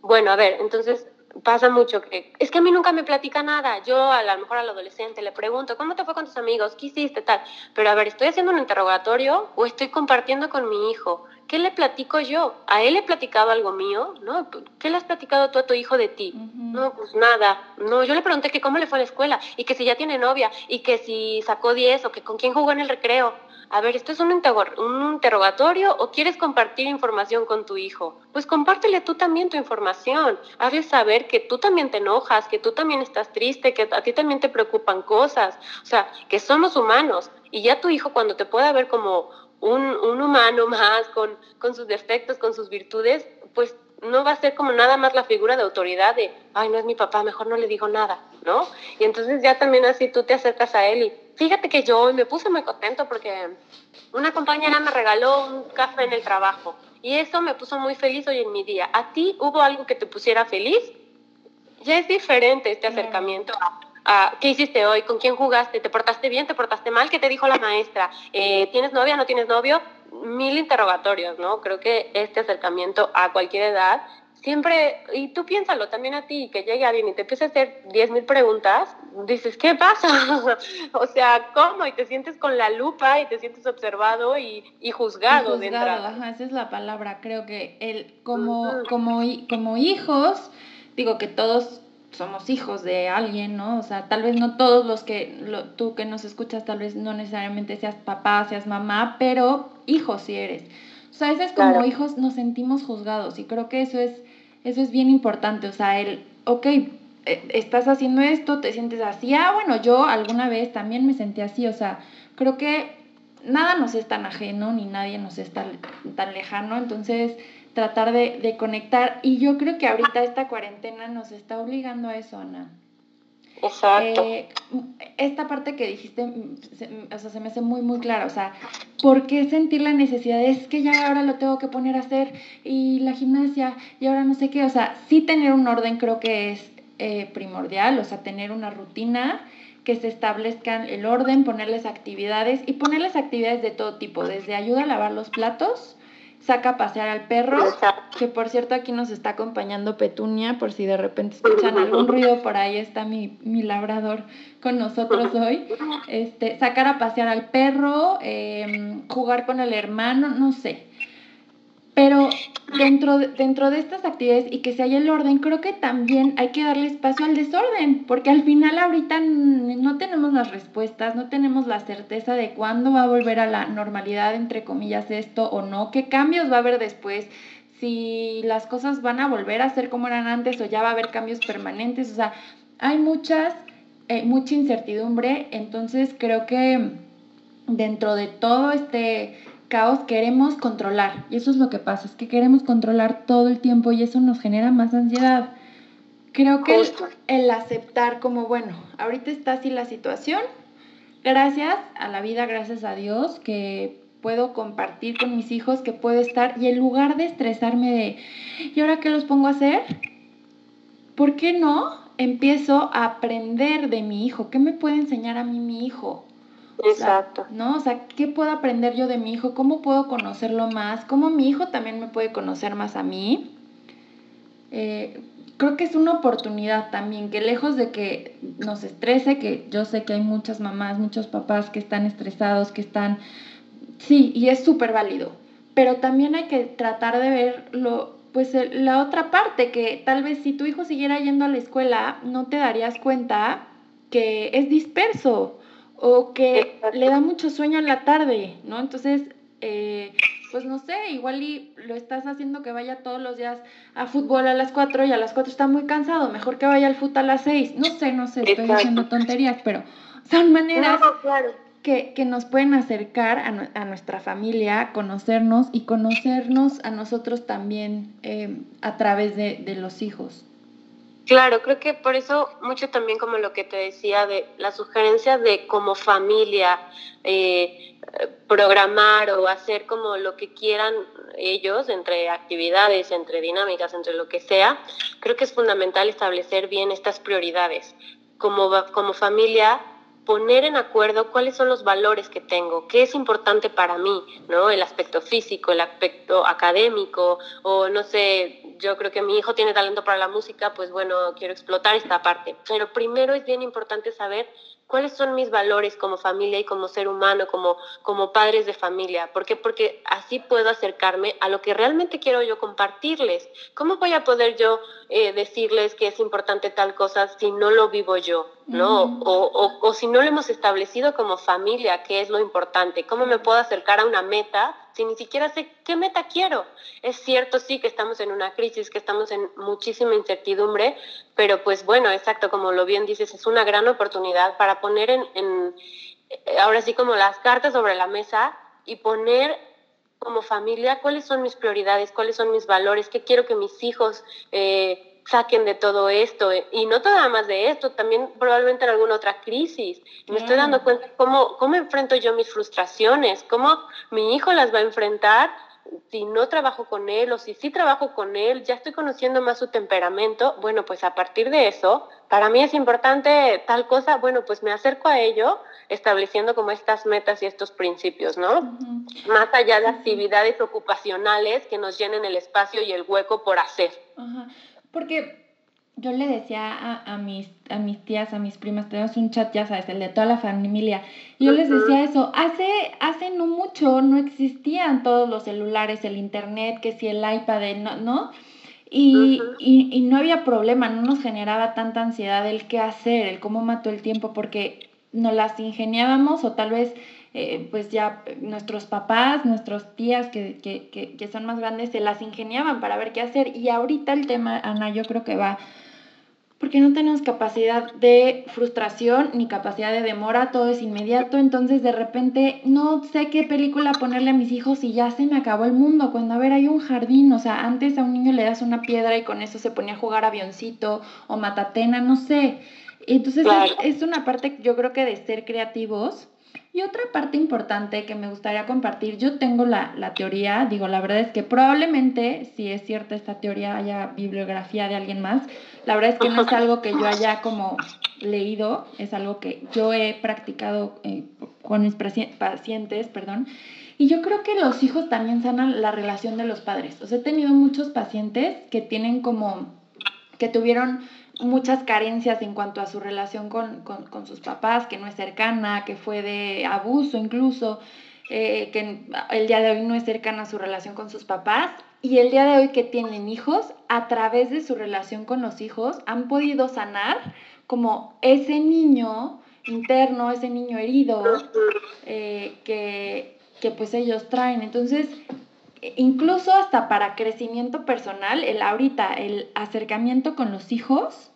bueno, a ver, entonces pasa mucho que es que a mí nunca me platica nada. Yo a lo mejor al adolescente le pregunto, ¿cómo te fue con tus amigos? ¿Qué hiciste? Tal. Pero a ver, ¿estoy haciendo un interrogatorio o estoy compartiendo con mi hijo? ¿Qué le platico yo? ¿A él he platicado algo mío? ¿No? ¿Qué le has platicado tú a tu hijo de ti? No, pues nada. No, yo le pregunté que cómo le fue a la escuela y que si ya tiene novia y que si sacó 10 o que con quién jugó en el recreo. A ver, ¿esto es un, interrogatorio o quieres compartir información con tu hijo? Pues compártele tú también tu información. Hazle saber que tú también te enojas, que tú también estás triste, que a ti también te preocupan cosas. O sea, que somos humanos. Y ya tu hijo cuando te pueda ver como un, un humano más, con, con sus defectos, con sus virtudes, pues no va a ser como nada más la figura de autoridad de, ay, no es mi papá, mejor no le digo nada, ¿no? Y entonces ya también así tú te acercas a él y fíjate que yo hoy me puse muy contento porque una compañera me regaló un café en el trabajo y eso me puso muy feliz hoy en mi día. ¿A ti hubo algo que te pusiera feliz? Ya es diferente este acercamiento a qué hiciste hoy, con quién jugaste, te portaste bien, te portaste mal, qué te dijo la maestra, eh, tienes novia, no tienes novio, mil interrogatorios, ¿no? Creo que este acercamiento a cualquier edad siempre, y tú piénsalo también a ti, que llegue alguien y te empiece a hacer 10 mil preguntas, dices, ¿qué pasa? o sea, ¿cómo? Y te sientes con la lupa y te sientes observado y, y juzgado, y juzgado Ajá, esa es la palabra, creo que el, como, como, como hijos, digo que todos somos hijos de alguien, ¿no? O sea, tal vez no todos los que, tú que nos escuchas, tal vez no necesariamente seas papá, seas mamá, pero hijos si eres. O sea, a veces como hijos nos sentimos juzgados y creo que eso es eso es bien importante, o sea, el, ok, eh, estás haciendo esto, te sientes así, ah, bueno, yo alguna vez también me sentí así, o sea, creo que nada nos es tan ajeno, ni nadie nos es tan, lejano, entonces tratar de, de, conectar, y yo creo que ahorita esta cuarentena nos está obligando a eso, Ana. Exacto. Eh, esta parte que dijiste, se, o sea, se me hace muy, muy clara. O sea, ¿por qué sentir la necesidad? Es que ya ahora lo tengo que poner a hacer y la gimnasia y ahora no sé qué. O sea, sí tener un orden creo que es eh, primordial, o sea, tener una rutina que se establezcan el orden, ponerles actividades y ponerles actividades de todo tipo, desde ayuda a lavar los platos, saca a pasear al perro, que por cierto aquí nos está acompañando Petunia, por si de repente escuchan algún ruido, por ahí está mi, mi labrador con nosotros hoy. Este, sacar a pasear al perro, em, jugar con el hermano, no sé. Pero dentro, dentro de estas actividades y que se haya el orden, creo que también hay que darle espacio al desorden, porque al final ahorita no tenemos las respuestas, no tenemos la certeza de cuándo va a volver a la normalidad, entre comillas, esto o no, qué cambios va a haber después, si las cosas van a volver a ser como eran antes o ya va a haber cambios permanentes, o sea, hay muchas, eh, mucha incertidumbre, entonces creo que dentro de todo este caos queremos controlar. Y eso es lo que pasa, es que queremos controlar todo el tiempo y eso nos genera más ansiedad. Creo que el, aceptar como, bueno, ahorita está así la situación, gracias a la vida, gracias a Dios, que puedo compartir con mis hijos, que puedo estar, y en lugar de estresarme de, ¿y ahora qué los pongo a hacer? ¿Por qué no empiezo a aprender de mi hijo? ¿Qué me puede enseñar a mí mi hijo? Exacto. ¿No? O sea, ¿qué puedo aprender yo de mi hijo? ¿Cómo puedo conocerlo más? ¿Cómo mi hijo también me puede conocer más a mí? Eh, creo que es una oportunidad también, que lejos de que nos estrese, que yo sé que hay muchas mamás, muchos papás que están estresados, que están... Sí, y es súper válido, pero también hay que tratar de verlo, pues la otra parte, que tal vez si tu hijo siguiera yendo a la escuela, no te darías cuenta que es disperso, o que le da mucho sueño en la tarde, ¿no? Entonces, eh, pues no sé, igual y lo estás haciendo que vaya todos los días a fútbol a las 4 y a las 4 está muy cansado, mejor que vaya al fútbol a las 6, no sé, no sé, estoy diciendo tonterías, pero son maneras que, que, nos pueden acercar a, a, nuestra familia, conocernos y conocernos a nosotros también eh, a través de, de los hijos. Claro, creo que por eso mucho también como lo que te decía de la sugerencia de como familia eh, programar o hacer como lo que quieran ellos entre actividades, entre dinámicas, entre lo que sea, creo que es fundamental establecer bien estas prioridades. Como, como familia, poner en acuerdo cuáles son los valores que tengo, qué es importante para mí, ¿no? El aspecto físico, el aspecto académico, o no sé, yo creo que mi hijo tiene talento para la música, pues bueno, quiero explotar esta parte. Pero primero es bien importante saber cuáles son mis valores como familia y como ser humano, como, como padres de familia. ¿Por qué? Porque así puedo acercarme a lo que realmente quiero yo compartirles. ¿Cómo voy a poder yo eh, decirles que es importante tal cosa si no lo vivo yo? ¿No? o, o, si no lo hemos establecido como familia, ¿qué es lo importante? ¿Cómo me puedo acercar a una meta si ni siquiera sé qué meta quiero? Es cierto, sí, que estamos en una crisis, que estamos en muchísima incertidumbre, pero pues bueno, exacto, como lo bien dices, es una gran oportunidad para poner en, en ahora sí como las cartas sobre la mesa y poner como familia cuáles son mis prioridades, cuáles son mis valores, qué quiero que mis hijos... Eh, saquen de todo esto. Eh, y no nada más de esto, también probablemente en alguna otra crisis. Me estoy dando cuenta cómo, cómo enfrento yo mis frustraciones, cómo mi hijo las va a enfrentar si no trabajo con él o si sí trabajo con él, ya estoy conociendo más su temperamento, bueno, pues a partir de eso, para mí es importante tal cosa, bueno, pues me acerco a ello estableciendo como estas metas y estos principios, ¿no? Más allá de actividades ocupacionales que nos llenen el espacio y el hueco por hacer. Porque yo le decía a, a, mis, a mis tías, a mis primas, tenemos un chat, ya sabes, el de toda la familia, y yo les decía eso, hace, hace no mucho no existían todos los celulares, el internet, que si el iPad, no, ¿no? Y, y, y, no había problema, no nos generaba tanta ansiedad el qué hacer, el cómo mató el tiempo, porque nos las ingeniábamos o tal vez eh, pues ya nuestros papás, nuestros tías que, que, que, que, son más grandes se las ingeniaban para ver qué hacer. Y ahorita el tema, Ana, yo creo que va porque no tenemos capacidad de frustración ni capacidad de demora, todo es inmediato, entonces de repente no sé qué película ponerle a mis hijos y ya se me acabó el mundo, cuando a ver hay un jardín, o sea, antes a un niño le das una piedra y con eso se ponía a jugar avioncito o matatena, no sé. Entonces es, es una parte yo creo que de ser creativos y otra parte importante que me gustaría compartir, yo tengo la, la, teoría, digo, la verdad es que probablemente, si es cierta esta teoría, haya bibliografía de alguien más, la verdad es que no es algo que yo haya como leído, es algo que yo he practicado eh, con mis pacientes, perdón, y yo creo que los hijos también sanan la relación de los padres. O sea, he tenido muchos pacientes que tienen como, que tuvieron muchas carencias en cuanto a su relación con, sus papás, que no es cercana, que fue de abuso incluso, eh, que el día de hoy no es cercana su relación con sus papás y el día de hoy que tienen hijos, a través de su relación con los hijos, han podido sanar como ese niño interno, ese niño herido eh, que, que pues ellos traen. Entonces, incluso hasta para crecimiento personal, el ahorita, el acercamiento con los hijos,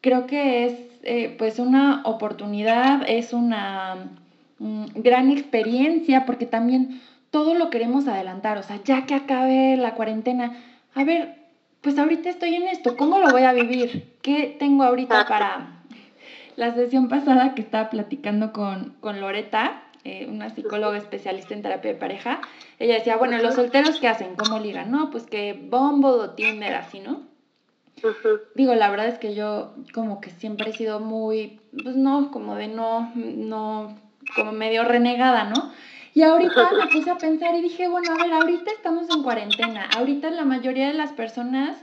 creo que es eh, pues una oportunidad, es una mm, gran experiencia, porque también todo lo queremos adelantar, o sea, ya que acabe la cuarentena, a ver, pues ahorita estoy en esto, ¿cómo lo voy a vivir? ¿Qué tengo ahorita para... La sesión pasada que estaba platicando con, con Loreta, eh, una psicóloga especialista en terapia de pareja, ella decía, bueno, los solteros ¿qué hacen? ¿Cómo ligan? No, pues que bombo o Tinder, así, ¿no? Digo, la verdad es que yo como que siempre he sido muy, pues no, como de no, no, como medio renegada, ¿no? Y ahorita me puse a pensar y dije, bueno, a ver, ahorita estamos en cuarentena, ahorita la mayoría de las personas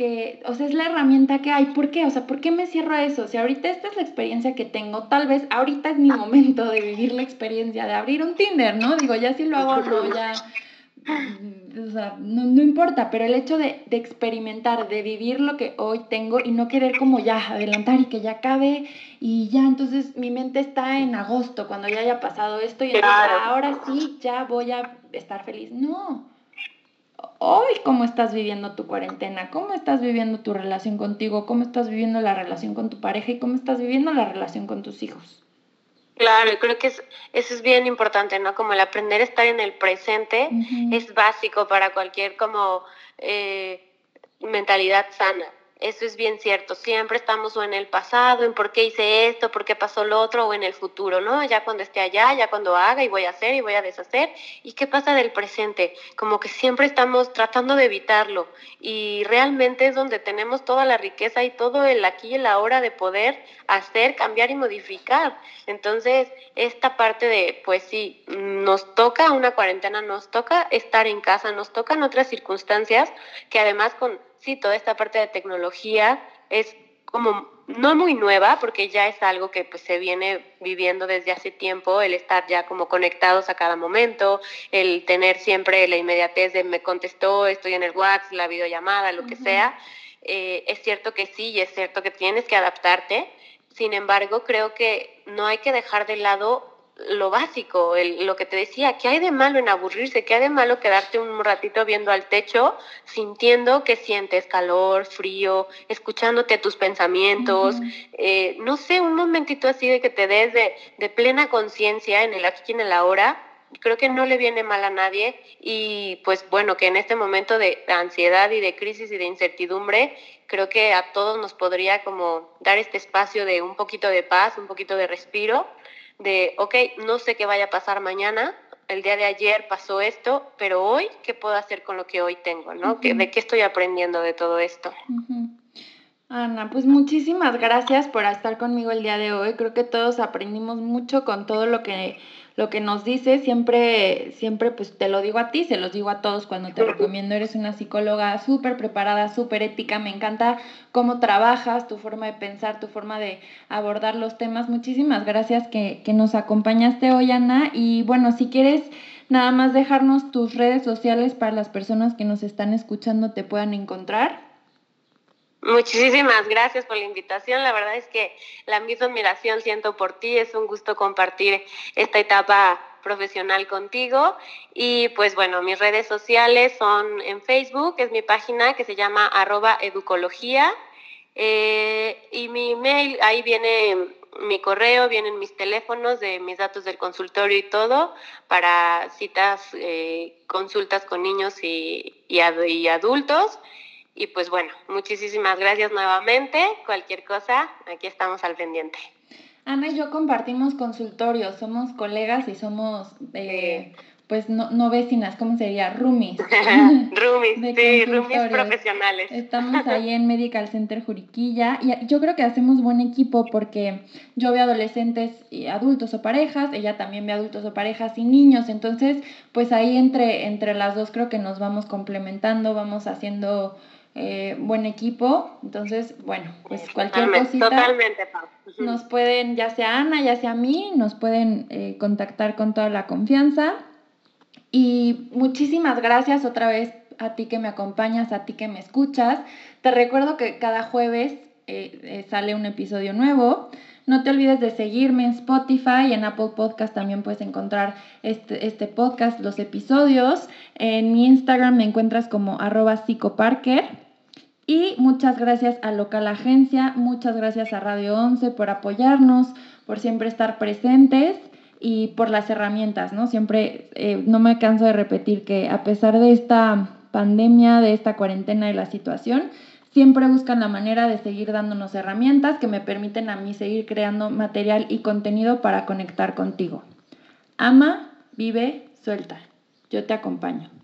que, o sea, es la herramienta que hay. ¿Por qué? O sea, ¿por qué me cierro a eso? Si ahorita esta es la experiencia que tengo, tal vez ahorita es mi momento de vivir la experiencia de abrir un Tinder, ¿no? Digo, ya si lo hago no, ya, o sea, no, importa, pero el hecho de, de, experimentar, de vivir lo que hoy tengo y no querer como ya adelantar y que ya acabe y ya, entonces mi mente está en agosto, cuando ya haya pasado esto y ahora sí, ya voy a estar feliz. No, hoy cómo estás viviendo tu cuarentena, cómo estás viviendo tu relación contigo, cómo estás viviendo la relación con tu pareja y cómo estás viviendo la relación con tus hijos. Claro, creo que es, eso es bien importante, ¿no? Como el aprender a estar en el presente es básico para cualquier como eh, mentalidad sana. Eso es bien cierto. Siempre estamos o en el pasado, en por qué hice esto, por qué pasó lo otro, o en el futuro, ¿no? Ya cuando esté allá, ya cuando haga y voy a hacer y voy a deshacer. ¿Y qué pasa del presente? Como que siempre estamos tratando de evitarlo. Y realmente es donde tenemos toda la riqueza y todo el aquí y el ahora de poder hacer, cambiar y modificar. Entonces, esta parte de, pues sí, nos toca una cuarentena, nos toca estar en casa, nos tocan otras circunstancias que además con sí, toda esta parte de tecnología es como no muy nueva, porque ya es algo que pues, se viene viviendo desde hace tiempo, el estar ya como conectados a cada momento, el tener siempre la inmediatez de me contestó, estoy en el WhatsApp, la videollamada, lo que sea. Eh, es cierto que sí y es cierto que tienes que adaptarte, sin embargo, creo que no hay que dejar de lado lo básico, lo que te decía, ¿qué hay de malo en aburrirse? ¿Qué hay de malo quedarte un ratito viendo al techo, sintiendo que sientes calor, frío, escuchándote tus pensamientos? Eh, no sé, un momentito así de que te des de, de plena conciencia en el aquí y en el ahora. Creo que no le viene mal a nadie y pues bueno, que en este momento de ansiedad y de crisis y de incertidumbre, creo que a todos nos podría como dar este espacio de un poquito de paz, un poquito de respiro de, ok, no sé qué vaya a pasar mañana, el día de ayer pasó esto, pero hoy, ¿qué puedo hacer con lo que hoy tengo? ¿no? ¿De qué estoy aprendiendo de todo esto? Ana, pues muchísimas gracias por estar conmigo el día de hoy. Creo que todos aprendimos mucho con todo lo que lo que nos dices, siempre, siempre pues te lo digo a ti, se los digo a todos cuando te recomiendo, eres una psicóloga súper preparada, súper ética, me encanta cómo trabajas, tu forma de pensar, tu forma de abordar los temas. Muchísimas gracias que, que nos acompañaste hoy, Ana. Y bueno, si quieres nada más dejarnos tus redes sociales para las personas que nos están escuchando te puedan encontrar. Muchísimas gracias por la invitación. La verdad es que la misma admiración siento por ti. Es un gusto compartir esta etapa profesional contigo. Y pues bueno, mis redes sociales son en Facebook, es mi página que se llama arroba educología. Eh, y mi mail, ahí viene mi correo, vienen mis teléfonos de mis datos del consultorio y todo para citas, eh, consultas con niños y, y adultos. Y pues bueno, muchísimas gracias nuevamente. Cualquier cosa, aquí estamos al pendiente. Ana y yo compartimos consultorios, somos colegas y somos, eh, pues no, no vecinas, ¿cómo sería? Roomies. roomies, sí, roomies profesionales. Estamos ahí en Medical Center Juriquilla y yo creo que hacemos buen equipo porque yo veo adolescentes y adultos o parejas, ella también ve adultos o parejas y niños, entonces pues ahí entre, entre las dos creo que nos vamos complementando, vamos haciendo eh, buen equipo. Entonces, bueno, pues cualquier cosita. Totalmente, Nos pueden, ya sea Ana, ya sea a mí, nos pueden eh, contactar con toda la confianza. Y muchísimas gracias otra vez a ti que me acompañas, a ti que me escuchas. Te recuerdo que cada jueves eh, sale un episodio nuevo. No te olvides de seguirme en Spotify y en Apple Podcast también puedes encontrar este, este podcast, los episodios. En mi Instagram me encuentras como arroba psicoparker. Y muchas gracias a Local Agencia, muchas gracias a Radio 11 por apoyarnos, por siempre estar presentes y por las herramientas, ¿no? Siempre eh, no me canso de repetir que a pesar de esta pandemia, de esta cuarentena y la situación, siempre buscan la manera de seguir dándonos herramientas que me permiten a mí seguir creando material y contenido para conectar contigo. Ama, vive, suelta. Yo te acompaño.